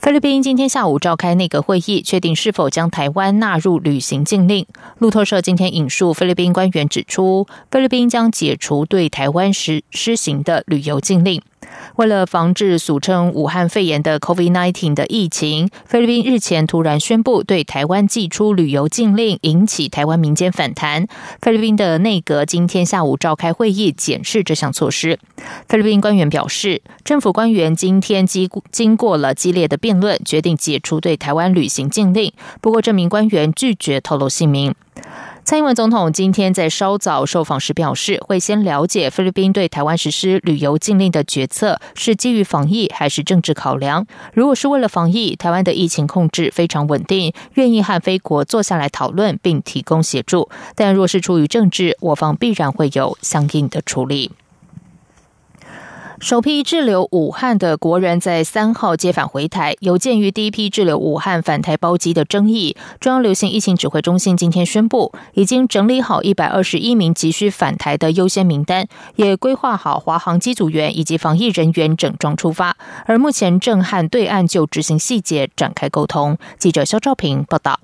菲律宾今天下午召开内阁会议，确定是否将台湾纳入旅行禁令。路透社今天引述菲律宾官员指出，菲律宾将解除对台湾实施行的旅游禁令。为了防治俗称武汉肺炎的 COVID-19 的疫情，菲律宾日前突然宣布对台湾寄出旅游禁令，引起台湾民间反弹。菲律宾的内阁今天下午召开会议，检视这项措施。菲律宾官员表示，政府官员今天经经过了激烈的辩论，决定解除对台湾旅行禁令。不过，这名官员拒绝透露姓名。蔡英文总统今天在稍早受访时表示，会先了解菲律宾对台湾实施旅游禁令的决策是基于防疫还是政治考量。如果是为了防疫，台湾的疫情控制非常稳定，愿意和菲国坐下来讨论并提供协助。但若是出于政治，我方必然会有相应的处理。首批滞留武汉的国人在三号接返回台。有鉴于第一批滞留武汉返台包机的争议，中央流行疫情指挥中心今天宣布，已经整理好一百二十一名急需返台的优先名单，也规划好华航机组员以及防疫人员整装出发。而目前正和对岸就执行细节展开沟通。记者肖兆平报道。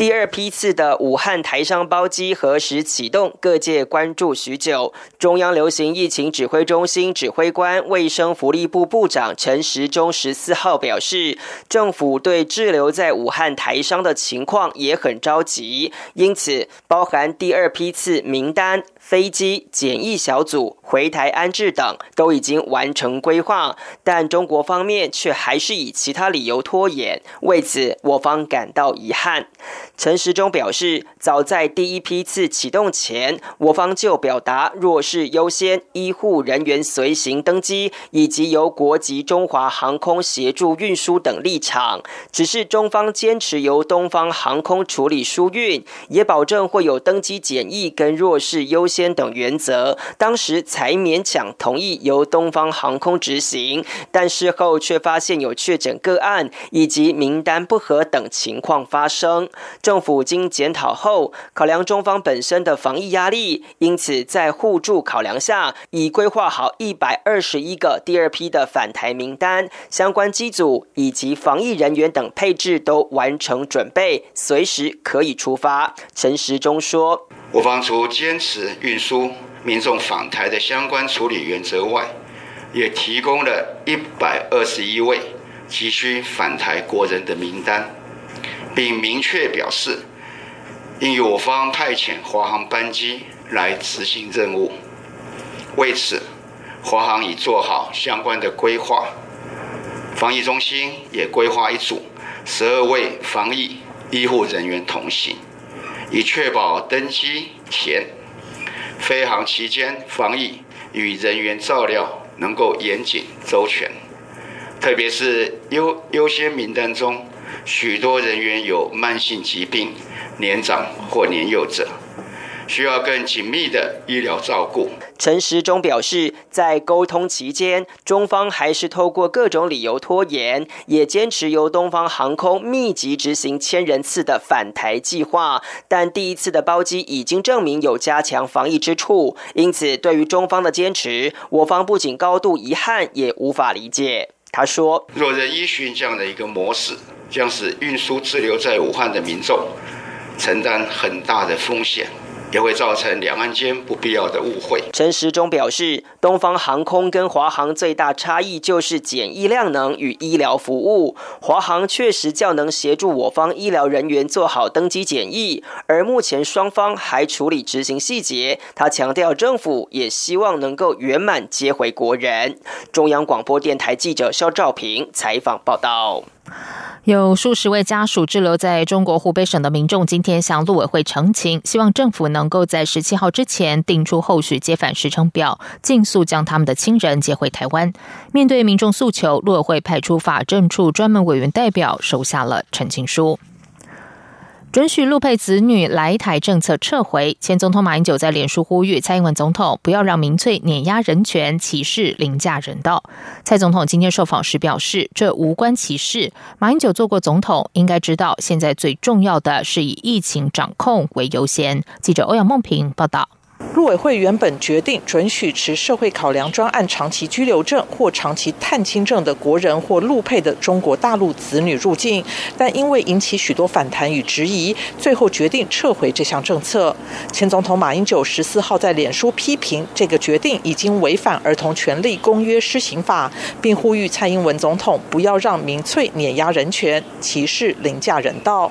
第二批次的武汉台商包机何时启动？各界关注许久。中央流行疫情指挥中心指挥官、卫生福利部部长陈时中十四号表示，政府对滞留在武汉台商的情况也很着急，因此包含第二批次名单。飞机检疫小组回台安置等都已经完成规划，但中国方面却还是以其他理由拖延，为此我方感到遗憾。陈时中表示，早在第一批次启动前，我方就表达弱势优先、医护人员随行登机以及由国籍中华航空协助运输等立场，只是中方坚持由东方航空处理疏运，也保证会有登机检疫跟弱势优先。等原则，当时才勉强同意由东方航空执行，但事后却发现有确诊个案以及名单不合等情况发生。政府经检讨后，考量中方本身的防疫压力，因此在互助考量下，已规划好一百二十一个第二批的返台名单，相关机组以及防疫人员等配置都完成准备，随时可以出发。陈时中说。我方除坚持运输民众访台的相关处理原则外，也提供了一百二十一位急需返台国人的名单，并明确表示，应由我方派遣华航班机来执行任务。为此，华航已做好相关的规划，防疫中心也规划一组十二位防疫医护人员同行。以确保登机前、飞航期间防疫与人员照料能够严谨周全，特别是优优先名单中，许多人员有慢性疾病、年长或年幼者。需要更紧密的医疗照顾。陈时中表示，在沟通期间，中方还是透过各种理由拖延，也坚持由东方航空密集执行千人次的返台计划。但第一次的包机已经证明有加强防疫之处，因此对于中方的坚持，我方不仅高度遗憾，也无法理解。他说：“若人依循这样的一个模式，将使运输滞留在武汉的民众承担很大的风险。”也会造成两岸间不必要的误会。陈时中表示，东方航空跟华航最大差异就是检疫量能与医疗服务。华航确实较能协助我方医疗人员做好登机检疫，而目前双方还处理执行细节。他强调，政府也希望能够圆满接回国人。中央广播电台记者肖兆平采访报道。有数十位家属滞留在中国湖北省的民众，今天向陆委会澄清，希望政府能够在十七号之前定出后续接返时程表，尽速将他们的亲人接回台湾。面对民众诉求，陆委会派出法政处专门委员代表，收下了澄清书。准许陆配子女来台政策撤回，前总统马英九在脸书呼吁蔡英文总统不要让民粹碾压人权、歧视凌驾人道。蔡总统今天受访时表示，这无关歧视。马英九做过总统，应该知道现在最重要的是以疫情掌控为优先。记者欧阳梦平报道。陆委会原本决定准许持社会考量专案长期居留证或长期探亲证的国人或陆配的中国大陆子女入境，但因为引起许多反弹与质疑，最后决定撤回这项政策。前总统马英九十四号在脸书批评这个决定已经违反《儿童权利公约施行法》，并呼吁蔡英文总统不要让民粹碾压人权、歧视凌驾人道。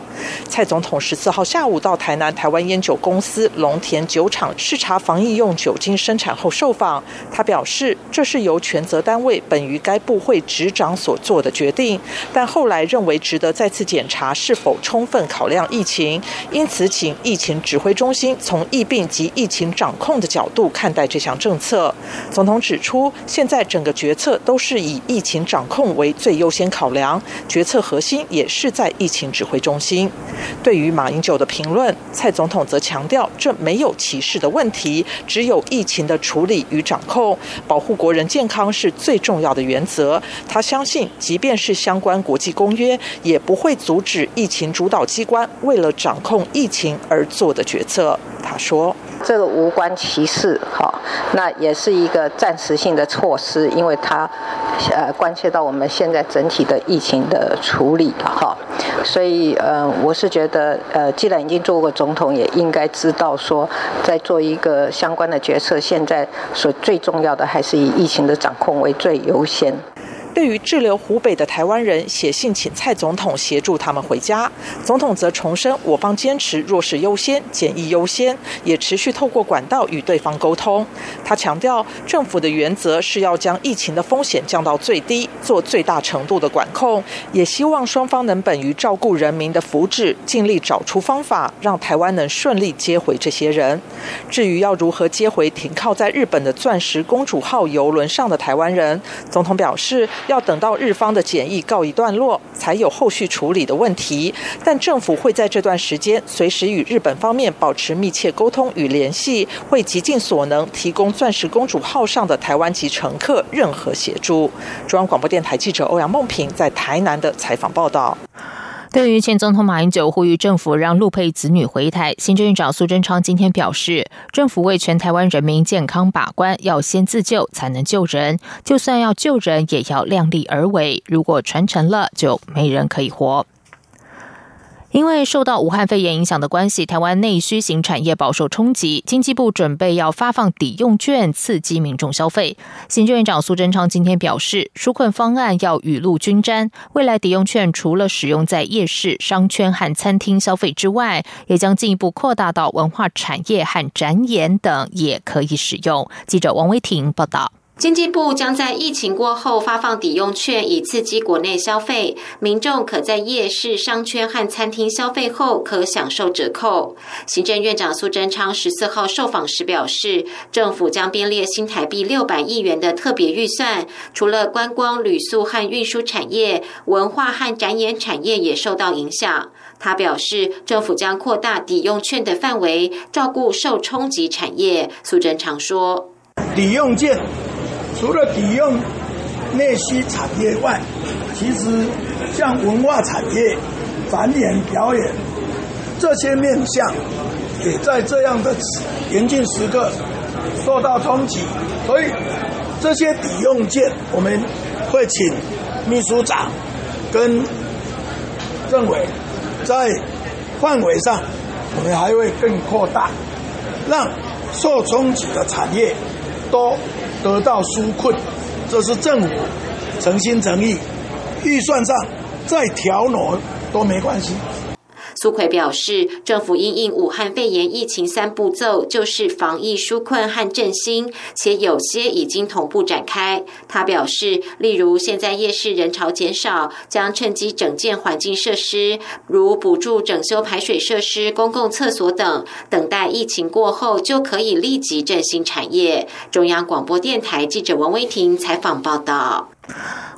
蔡总统十四号下午到台南台湾烟酒公司龙田酒厂视。查防疫用酒精生产后受访，他表示这是由权责单位本于该部会执掌所做的决定，但后来认为值得再次检查是否充分考量疫情，因此请疫情指挥中心从疫病及疫情掌控的角度看待这项政策。总统指出，现在整个决策都是以疫情掌控为最优先考量，决策核心也是在疫情指挥中心。对于马英九的评论，蔡总统则强调这没有歧视的问题。题只有疫情的处理与掌控，保护国人健康是最重要的原则。他相信，即便是相关国际公约，也不会阻止疫情主导机关为了掌控疫情而做的决策。他说。这个无关歧视，哈，那也是一个暂时性的措施，因为它，呃，关切到我们现在整体的疫情的处理，哈，所以，呃，我是觉得，呃，既然已经做过总统，也应该知道说，在做一个相关的决策，现在所最重要的还是以疫情的掌控为最优先。对于滞留湖北的台湾人写信请蔡总统协助他们回家，总统则重申我方坚持弱势优先、简易优先，也持续透过管道与对方沟通。他强调，政府的原则是要将疫情的风险降到最低，做最大程度的管控，也希望双方能本于照顾人民的福祉，尽力找出方法，让台湾能顺利接回这些人。至于要如何接回停靠在日本的“钻石公主号”游轮上的台湾人，总统表示。要等到日方的检疫告一段落，才有后续处理的问题。但政府会在这段时间随时与日本方面保持密切沟通与联系，会极尽所能提供“钻石公主号”上的台湾籍乘客任何协助。中央广播电台记者欧阳梦平在台南的采访报道。对于前总统马英九呼吁政府让陆配子女回台，行政院长苏贞昌今天表示，政府为全台湾人民健康把关，要先自救才能救人，就算要救人，也要量力而为。如果传承了，就没人可以活。因为受到武汉肺炎影响的关系，台湾内需型产业饱受冲击。经济部准备要发放抵用券，刺激民众消费。行政院长苏贞昌今天表示，纾困方案要雨露均沾，未来抵用券除了使用在夜市、商圈和餐厅消费之外，也将进一步扩大到文化产业和展演等，也可以使用。记者王威婷报道。经济部将在疫情过后发放抵用券，以刺激国内消费。民众可在夜市、商圈和餐厅消费后，可享受折扣。行政院长苏贞昌十四号受访时表示，政府将编列新台币六百亿元的特别预算，除了观光、旅宿和运输产业，文化和展演产业也受到影响。他表示，政府将扩大抵用券的范围，照顾受冲击产业。苏贞昌说：“抵用券。”除了抵用内需产业外，其实像文化产业、展演表演这些面向，也在这样的严峻时刻受到冲击。所以这些抵用件，我们会请秘书长跟政委在范围上，我们还会更扩大，让受冲击的产业都。得到纾困，这是政府诚心诚意，预算上再调挪都没关系。苏奎表示，政府因应武汉肺炎疫情三步骤，就是防疫、纾困和振兴，且有些已经同步展开。他表示，例如现在夜市人潮减少，将趁机整建环境设施，如补助整修排水设施、公共厕所等，等待疫情过后就可以立即振兴产业。中央广播电台记者王威婷采访报道。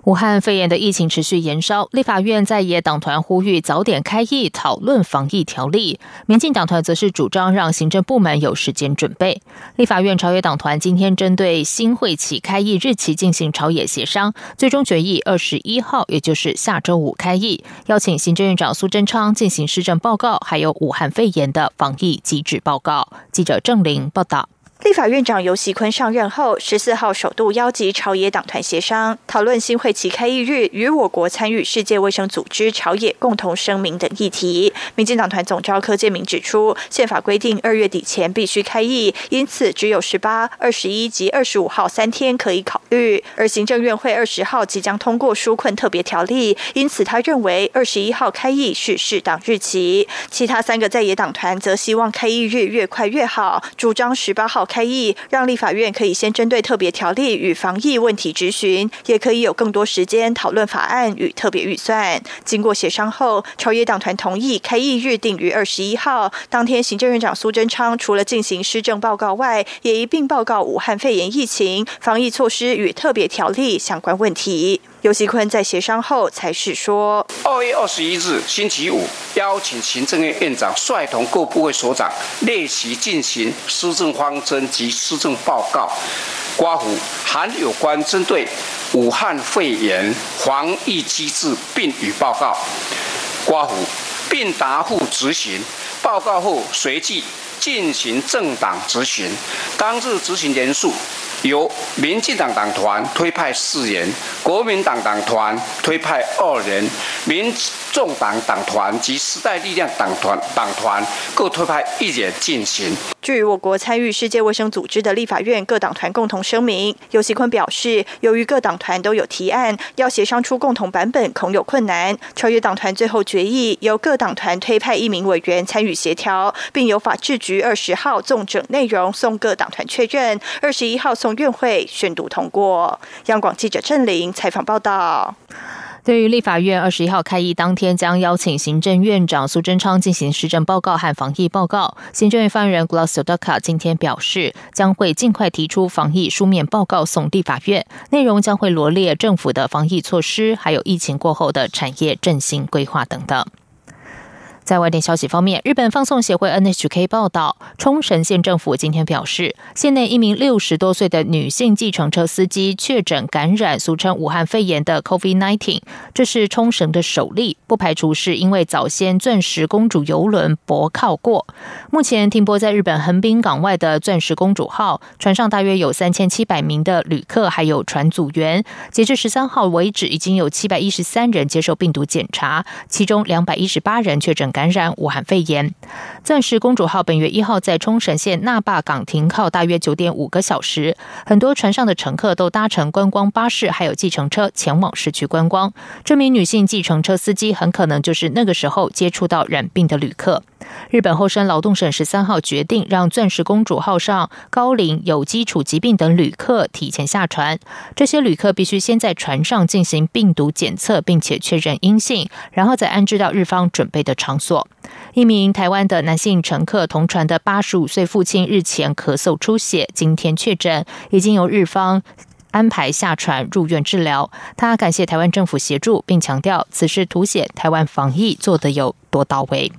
武汉肺炎的疫情持续延烧，立法院在野党团呼吁早点开议讨论防疫条例，民进党团则是主张让行政部门有时间准备。立法院朝野党团今天针对新会期开议日期进行朝野协商，最终决议二十一号，也就是下周五开议，邀请行政院长苏贞昌进行施政报告，还有武汉肺炎的防疫机制报告。记者郑玲报道。立法院长游锡坤上任后，十四号首度邀集朝野党团协商，讨论新会期开议日与我国参与世界卫生组织朝野共同声明等议题。民进党团总召柯建明指出，宪法规定二月底前必须开议，因此只有十八、二十一及二十五号三天可以考虑。而行政院会二十号即将通过纾困特别条例，因此他认为二十一号开议是适当日期。其他三个在野党团则希望开议日越快越好，主张十八号。开议，让立法院可以先针对特别条例与防疫问题质询，也可以有更多时间讨论法案与特别预算。经过协商后，朝野党团同意开议日定于二十一号。当天，行政院长苏贞昌除了进行施政报告外，也一并报告武汉肺炎疫情、防疫措施与特别条例相关问题。尤锡坤在协商后才是说：二月二十一日星期五，邀请行政院院长率同各部会所长列席进行施政方针及施政报告，刮胡含有关针对武汉肺炎防疫机制并与报告，刮胡并答复执行报告后，随即进行政党执行，当日执行人数。由民进党党团推派四人，国民党党团推派二人，民众党党团及时代力量党团党团各推派一人进行。据我国参与世界卫生组织的立法院各党团共同声明，尤锡坤表示，由于各党团都有提案，要协商出共同版本恐有困难。超越党团最后决议，由各党团推派一名委员参与协调，并由法制局二十号纵整内容送各党团确认，二十一号送院会宣读通过。央广记者郑玲采访报道。对于立法院二十一号开议当天将邀请行政院长苏贞昌进行施政报告和防疫报告，行政院发言人 Glossodaka 今天表示，将会尽快提出防疫书面报告送立法院，内容将会罗列政府的防疫措施，还有疫情过后的产业振兴规划等等。在外电消息方面，日本放送协会 NHK 报道，冲绳县政府今天表示，县内一名六十多岁的女性计程车司机确诊感染俗称武汉肺炎的 COVID-19，这是冲绳的首例，不排除是因为早先钻石公主游轮泊靠过。目前停泊在日本横滨港外的钻石公主号船上大约有三千七百名的旅客，还有船组员。截至十三号为止，已经有七百一十三人接受病毒检查，其中两百一十八人确诊。感染武汉肺炎，钻石公主号本月一号在冲绳县那霸港停靠大约九点五个小时，很多船上的乘客都搭乘观光巴士还有计程车前往市区观光。这名女性计程车司机很可能就是那个时候接触到染病的旅客。日本厚生劳动省十三号决定让钻石公主号上高龄、有基础疾病等旅客提前下船，这些旅客必须先在船上进行病毒检测，并且确认阴性，然后再安置到日方准备的场所。一名台湾的男性乘客同船的八十五岁父亲日前咳嗽出血，今天确诊，已经由日方安排下船入院治疗。他感谢台湾政府协助，并强调此事凸显台湾防疫做得有多到位。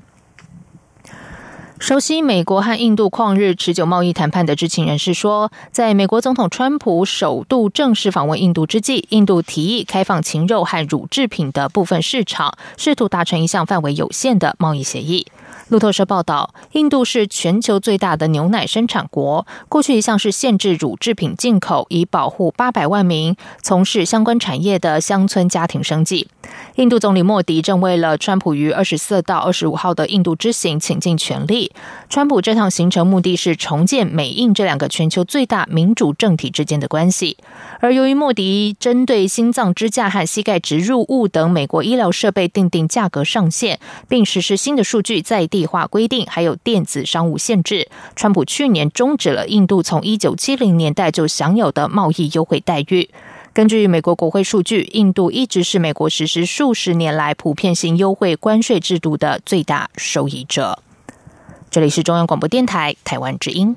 熟悉美国和印度旷日持久贸易谈判的知情人士说，在美国总统川普首度正式访问印度之际，印度提议开放禽肉和乳制品的部分市场，试图达成一项范围有限的贸易协议。路透社报道，印度是全球最大的牛奶生产国，过去一向是限制乳制品进口，以保护八百万名从事相关产业的乡村家庭生计。印度总理莫迪正为了川普于二十四到二十五号的印度之行倾尽全力。川普这趟行程目的是重建美印这两个全球最大民主政体之间的关系。而由于莫迪针对心脏支架和膝盖植入物等美国医疗设备定定价格上限，并实施新的数据在地。计划规定还有电子商务限制，川普去年终止了印度从一九七零年代就享有的贸易优惠待遇。根据美国国会数据，印度一直是美国实施数十年来普遍性优惠关税制度的最大受益者。这里是中央广播电台台湾之音。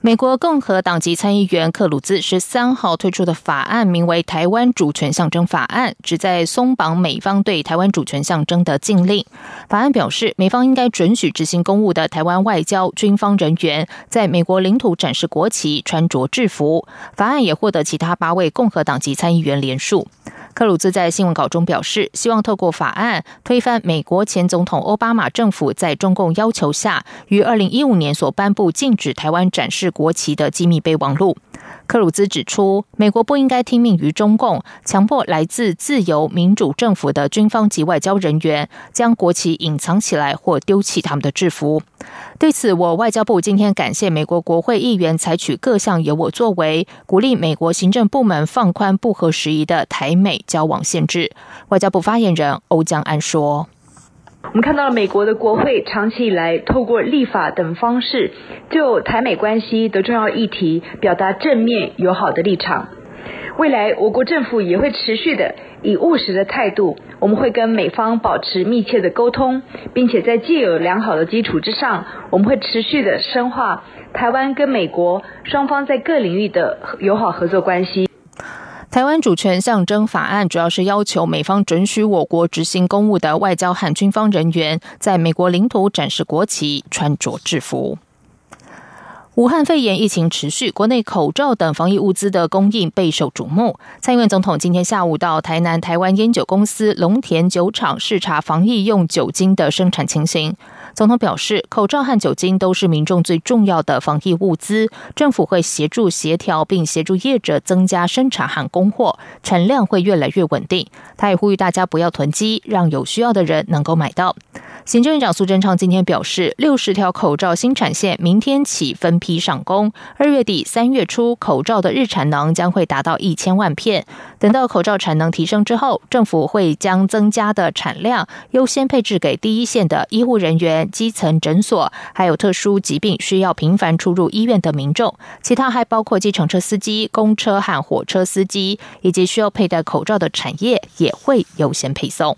美国共和党籍参议员克鲁兹十三号推出的法案，名为《台湾主权象征法案》，旨在松绑美方对台湾主权象征的禁令。法案表示，美方应该准许执行公务的台湾外交、军方人员在美国领土展示国旗、穿着制服。法案也获得其他八位共和党籍参议员联署。克鲁兹在新闻稿中表示，希望透过法案推翻美国前总统奥巴马政府在中共要求下于二零一五年所颁布禁止台湾展示国旗的机密备忘录。克鲁兹指出，美国不应该听命于中共，强迫来自自由民主政府的军方及外交人员将国旗隐藏起来或丢弃他们的制服。对此，我外交部今天感谢美国国会议员采取各项由我作为，鼓励美国行政部门放宽不合时宜的台美交往限制。外交部发言人欧江安说。我们看到了美国的国会长期以来透过立法等方式，就台美关系的重要议题表达正面友好的立场。未来我国政府也会持续的以务实的态度，我们会跟美方保持密切的沟通，并且在既有良好的基础之上，我们会持续的深化台湾跟美国双方在各领域的友好合作关系。台湾主权象征法案主要是要求美方准许我国执行公务的外交和军方人员在美国领土展示国旗、穿着制服。武汉肺炎疫情持续，国内口罩等防疫物资的供应备受瞩目。蔡英文总统今天下午到台南台湾烟酒公司龙田酒厂视察防疫用酒精的生产情形。总统表示，口罩和酒精都是民众最重要的防疫物资，政府会协助协调，并协助业者增加生产和供货，产量会越来越稳定。他也呼吁大家不要囤积，让有需要的人能够买到。行政院长苏贞昌今天表示，六十条口罩新产线明天起分批上工，二月底三月初口罩的日产能将会达到一千万片。等到口罩产能提升之后，政府会将增加的产量优先配置给第一线的医护人员、基层诊所，还有特殊疾病需要频繁出入医院的民众。其他还包括计程车司机、公车和火车司机，以及需要佩戴口罩的产业也会优先配送。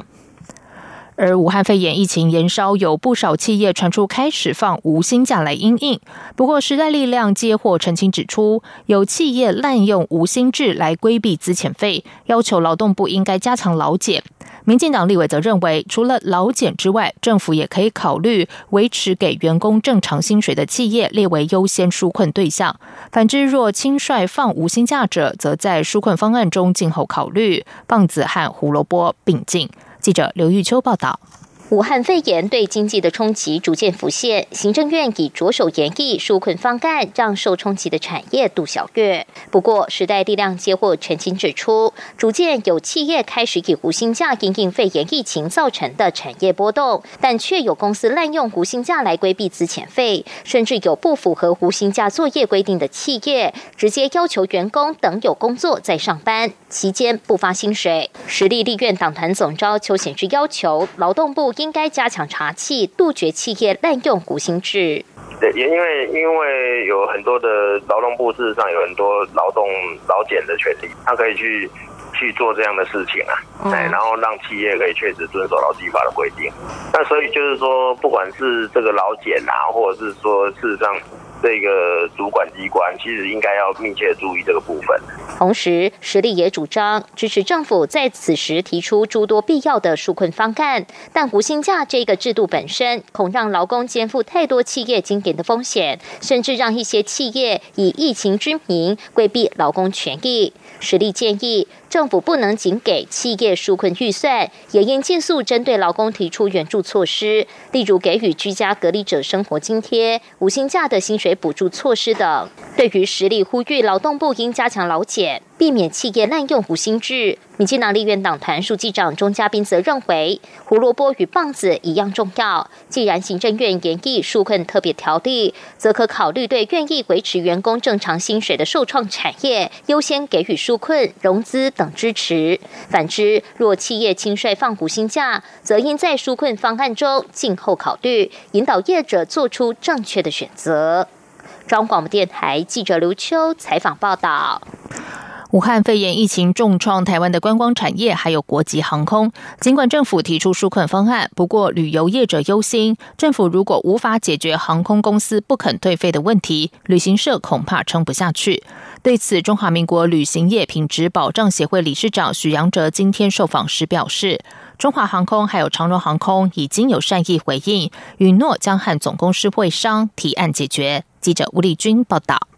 而武汉肺炎疫情延烧，有不少企业传出开始放无薪假来应应。不过，时代力量接获澄清指出，有企业滥用无薪制来规避资遣费，要求劳动部应该加强劳检。民进党立委则认为，除了劳检之外，政府也可以考虑维持给员工正常薪水的企业列为优先纾困对象。反之，若轻率放无薪假者，则在纾困方案中静候考虑，棒子和胡萝卜并进。记者刘玉秋报道。武汉肺炎对经济的冲击逐渐浮现，行政院已着手研议纾困方案，让受冲击的产业度小月。不过，时代力量接获澄清指出，逐渐有企业开始以无薪假因应肺炎疫情造成的产业波动，但却有公司滥用无薪假来规避资遣费，甚至有不符合无薪假作业规定的企业，直接要求员工等有工作再上班，期间不发薪水。实力立院党团总召邱显志要求劳动部。应该加强查气，杜绝企业滥用股薪制。对，也因为因为有很多的劳动部，事实上有很多劳动劳检的权利，他可以去去做这样的事情啊，哎，然后让企业可以确实遵守劳基法的规定。那所以就是说，不管是这个劳检啊，或者是说事实上。这个主管机关其实应该要密切注意这个部分。同时，实力也主张支持政府在此时提出诸多必要的纾困方案，但无薪假这个制度本身恐让劳工肩负太多企业经典的风险，甚至让一些企业以疫情之名规避劳工权益。实力建议。政府不能仅给企业纾困预算，也应尽速针对劳工提出援助措施，例如给予居家隔离者生活津贴、无薪假的薪水补助措施等。对于实力呼吁劳动部应加强劳检。避免企业滥用无薪制，民进党立院党团书记长钟嘉宾则认为，胡萝卜与棒子一样重要。既然行政院研议纾困特别条例，则可考虑对愿意维持员工正常薪水的受创产业优先给予纾困、融资等支持。反之，若企业轻率放无薪假，则应在纾困方案中静候考虑，引导业者做出正确的选择。中广播电台记者刘秋采访报道。武汉肺炎疫情重创台湾的观光产业，还有国际航空。尽管政府提出纾困方案，不过旅游业者忧心，政府如果无法解决航空公司不肯退费的问题，旅行社恐怕撑不下去。对此，中华民国旅行业品质保障协会理事长许阳哲今天受访时表示，中华航空还有长荣航空已经有善意回应，允诺将和总公司会商提案解决。记者吴丽君报道。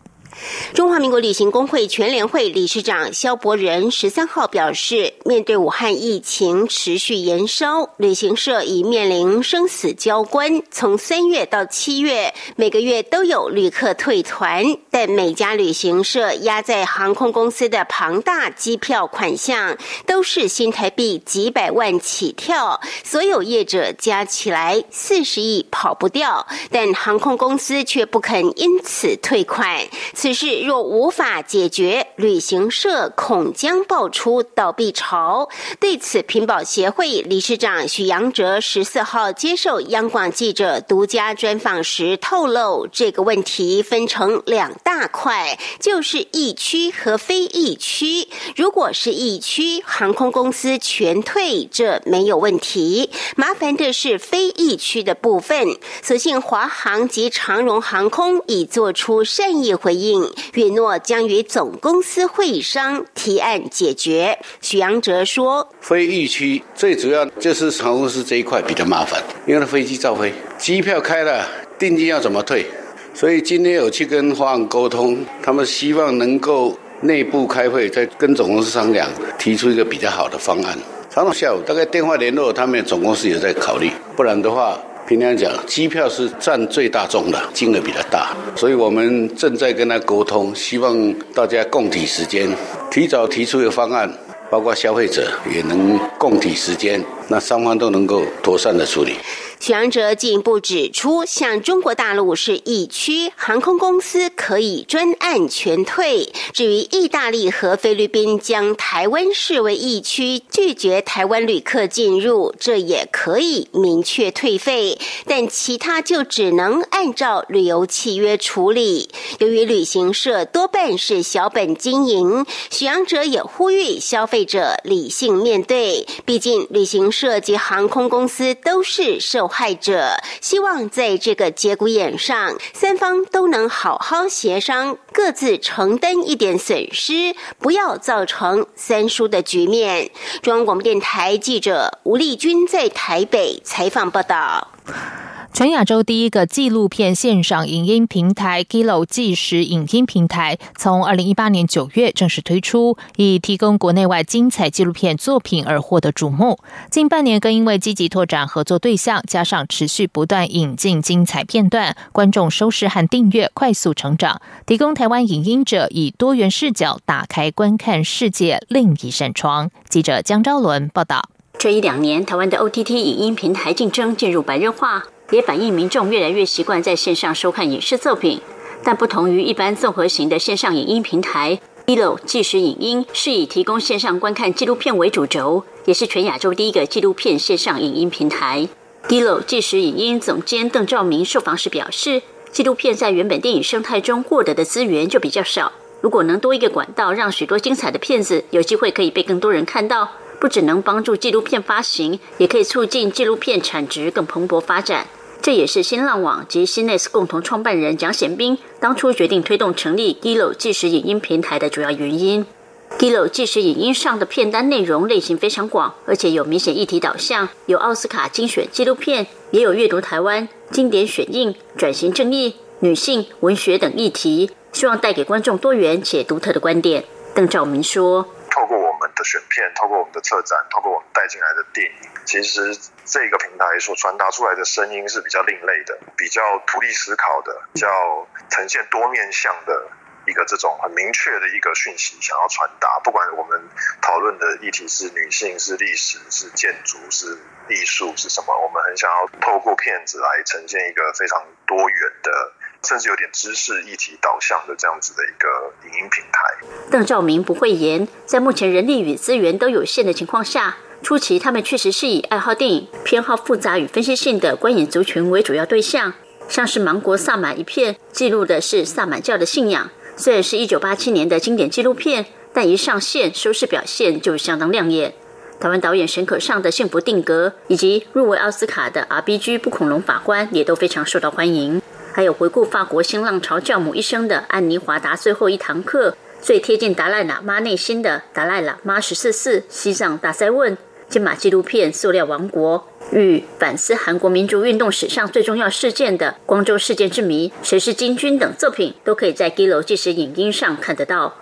中华民国旅行工会全联会理事长肖伯仁十三号表示，面对武汉疫情持续延烧，旅行社已面临生死交关。从三月到七月，每个月都有旅客退团，但每家旅行社压在航空公司的庞大机票款项都是新台币几百万起跳，所有业者加起来四十亿跑不掉，但航空公司却不肯因此退款。此事若无法解决，旅行社恐将爆出倒闭潮。对此，平保协会理事长许阳哲十四号接受央广记者独家专访时透露，这个问题分成两大块，就是疫区和非疫区。如果是疫区，航空公司全退，这没有问题。麻烦的是非疫区的部分。所幸华航及长荣航空已做出善意回应。允诺将与总公司会商提案解决。许阳哲说：“非疫区最主要就是航空公司这一块比较麻烦，因为飞机照飞，机票开了，定金要怎么退？所以今天有去跟方案沟通，他们希望能够内部开会，再跟总公司商量，提出一个比较好的方案。常常下午大概电话联络，他们总公司也在考虑，不然的话。”平常讲，机票是占最大众的，金额比较大，所以我们正在跟他沟通，希望大家共体时间，提早提出一个方案，包括消费者也能共体时间，那双方都能够妥善的处理。许阳哲进一步指出，像中国大陆是疫区，航空公司可以专案全退；至于意大利和菲律宾将台湾视为疫区，拒绝台湾旅客进入，这也可以明确退费。但其他就只能按照旅游契约处理。由于旅行社多半是小本经营，许阳哲也呼吁消费者理性面对，毕竟旅行社涉及航空公司都是受。害者希望在这个节骨眼上，三方都能好好协商，各自承担一点损失，不要造成三输的局面。中央广播电台记者吴丽君在台北采访报道。全亚洲第一个纪录片线上影音平台 Gilo 纪实影音平台，从二零一八年九月正式推出，以提供国内外精彩纪录片作品而获得瞩目。近半年更因为积极拓展合作对象，加上持续不断引进精彩片段，观众收视和订阅快速成长，提供台湾影音者以多元视角打开观看世界另一扇窗。记者江昭伦报道。这一两年，台湾的 OTT 影音平台竞争进入白热化。也反映民众越来越习惯在线上收看影视作品，但不同于一般综合型的线上影音平台，Elo 纪实影音是以提供线上观看纪录片为主轴，也是全亚洲第一个纪录片线上影音平台。Elo 纪实影音总监邓兆明受访时表示，纪录片在原本电影生态中获得的资源就比较少，如果能多一个管道，让许多精彩的片子有机会可以被更多人看到，不只能帮助纪录片发行，也可以促进纪录片产值更蓬勃发展。这也是新浪网及新 NES 共同创办人蒋显斌当初决定推动成立 Gilo 即时影音平台的主要原因。Gilo 即时影音上的片单内容类型非常广，而且有明显议题导向，有奥斯卡精选纪录片，也有阅读台湾经典选映、转型正义、女性文学等议题，希望带给观众多元且独特的观点。邓兆明说。透过我们的选片，透过我们的策展，透过我们带进来的电影，其实这个平台所传达出来的声音是比较另类的，比较独立思考的，比较呈现多面向的一个这种很明确的一个讯息，想要传达。不管我们讨论的议题是女性、是历史、是建筑、是艺术是什么，我们很想要透过片子来呈现一个非常多元的。甚至有点知识议题导向的这样子的一个影音平台。邓兆明不会言，在目前人力与资源都有限的情况下，初期他们确实是以爱好电影、偏好复杂与分析性的观影族群为主要对象。像是芒果萨满一片，记录的是萨满教的信仰。虽然是一九八七年的经典纪录片，但一上线收视表现就相当亮眼。台湾导演沈可尚的《幸福定格》，以及入围奥斯卡的《R B G 不恐龙法官》也都非常受到欢迎。还有回顾法国新浪潮教母一生的安妮华达最后一堂课，最贴近达赖喇嘛内心的达赖喇嘛十四四西藏大塞问，金马纪录片《塑料王国》与反思韩国民主运动史上最重要事件的光州事件之谜，谁是金军等作品，都可以在 g i l o 即时影音上看得到。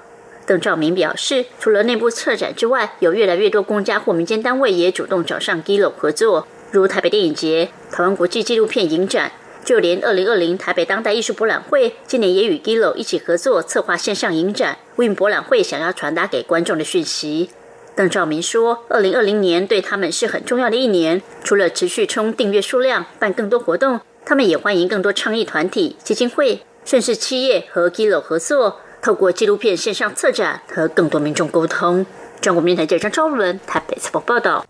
邓兆明表示，除了内部策展之外，有越来越多公家或民间单位也主动找上 Gillo 合作，如台北电影节、台湾国际纪录片影展。就连二零二零台北当代艺术博览会今年也与 Gillo 一起合作策划线上影展，为博览会想要传达给观众的讯息。邓兆明说，二零二零年对他们是很重要的一年，除了持续冲订阅数量、办更多活动，他们也欢迎更多倡议团体、基金会，甚至企业和 Gillo 合作，透过纪录片线上策展和更多民众沟通。中国面台记者张超伦台北采访报道。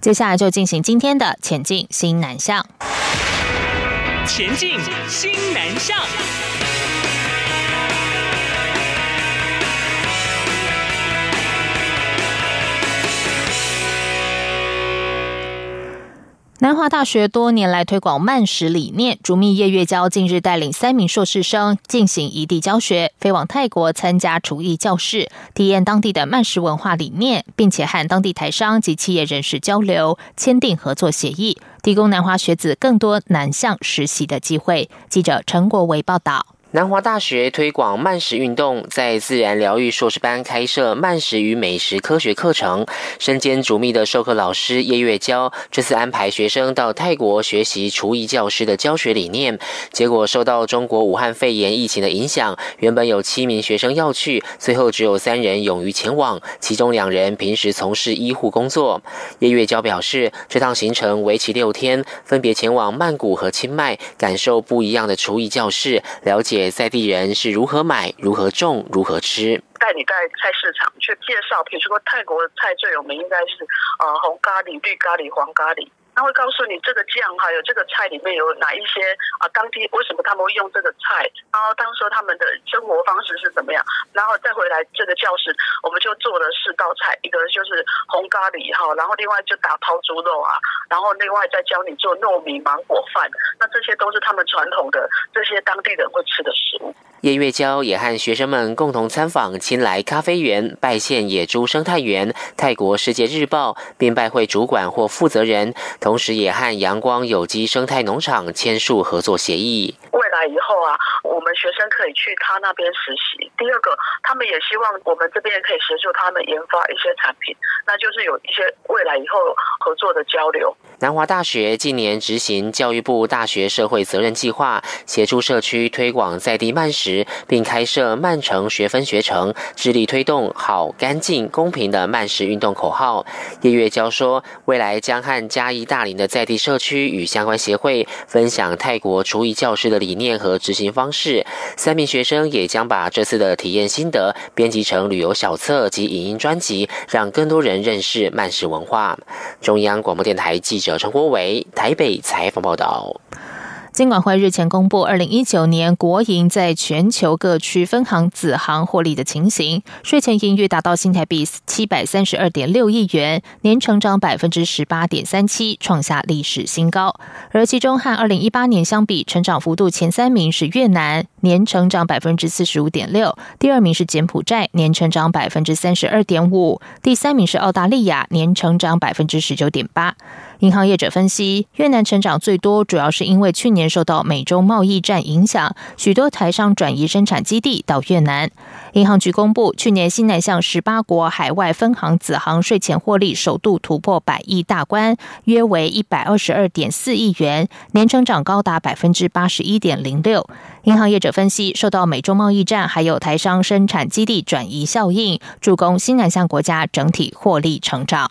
接下来就进行今天的前进新南向。前进，新南向。南华大学多年来推广慢食理念，竹密叶月娇近日带领三名硕士生进行异地教学，飞往泰国参加厨艺教室，体验当地的慢食文化理念，并且和当地台商及企业人士交流，签订合作协议，提供南华学子更多南向实习的机会。记者陈国维报道。南华大学推广慢食运动，在自然疗愈硕士班开设慢食与美食科学课程。身兼主秘的授课老师叶月娇，这次安排学生到泰国学习厨艺教师的教学理念。结果受到中国武汉肺炎疫情的影响，原本有七名学生要去，最后只有三人勇于前往，其中两人平时从事医护工作。叶月娇表示，这趟行程为期六天，分别前往曼谷和清迈，感受不一样的厨艺教室，了解。在地人是如何买、如何种、如何吃？带你在菜市场去介绍，比如说泰国的菜最有名应该是呃红咖喱、绿咖喱、黄咖喱。他会告诉你这个酱还有这个菜里面有哪一些啊？当地为什么他们会用这个菜？然后当时他们的生活方式是怎么样？然后再回来这个教室，我们就做了四道菜，一个就是红咖喱哈，然后另外就打抛猪肉啊，然后另外再教你做糯米芒果饭。那这些都是他们传统的这些当地人会吃的食物。叶月娇也和学生们共同参访青来咖啡园、拜县野猪生态园、泰国世界日报，并拜会主管或负责人，同时也和阳光有机生态农场签署合作协议。未来以后啊，我们学生可以去他那边实习。第二个，他们也希望我们这边可以协助他们研发一些产品，那就是有一些未来以后合作的交流。南华大学近年执行教育部大学社会责任计划，协助社区推广在地慢食，并开设慢城学分学程，致力推动好、干净、公平的慢食运动口号。叶月娇说，未来将和嘉义大大林的在地社区与相关协会分享泰国厨艺教师的理念和执行方式。三名学生也将把这次的体验心得编辑成旅游小册及影音专辑，让更多人认识曼食文化。中央广播电台记者。陈国伟台北采访报道。金管会日前公布，二零一九年国营在全球各区分行子行获利的情形，税前盈余达到新台币七百三十二点六亿元，年成长百分之十八点三七，创下历史新高。而其中和二零一八年相比，成长幅度前三名是越南，年成长百分之四十五点六；第二名是柬埔寨，年成长百分之三十二点五；第三名是澳大利亚，年成长百分之十九点八。银行业者分析，越南成长最多，主要是因为去年受到美中贸易战影响，许多台商转移生产基地到越南。银行局公布，去年新南向十八国海外分行子行税前获利首度突破百亿大关，约为一百二十二点四亿元，年成长高达百分之八十一点零六。银行业者分析，受到美中贸易战还有台商生产基地转移效应，助攻新南向国家整体获利成长。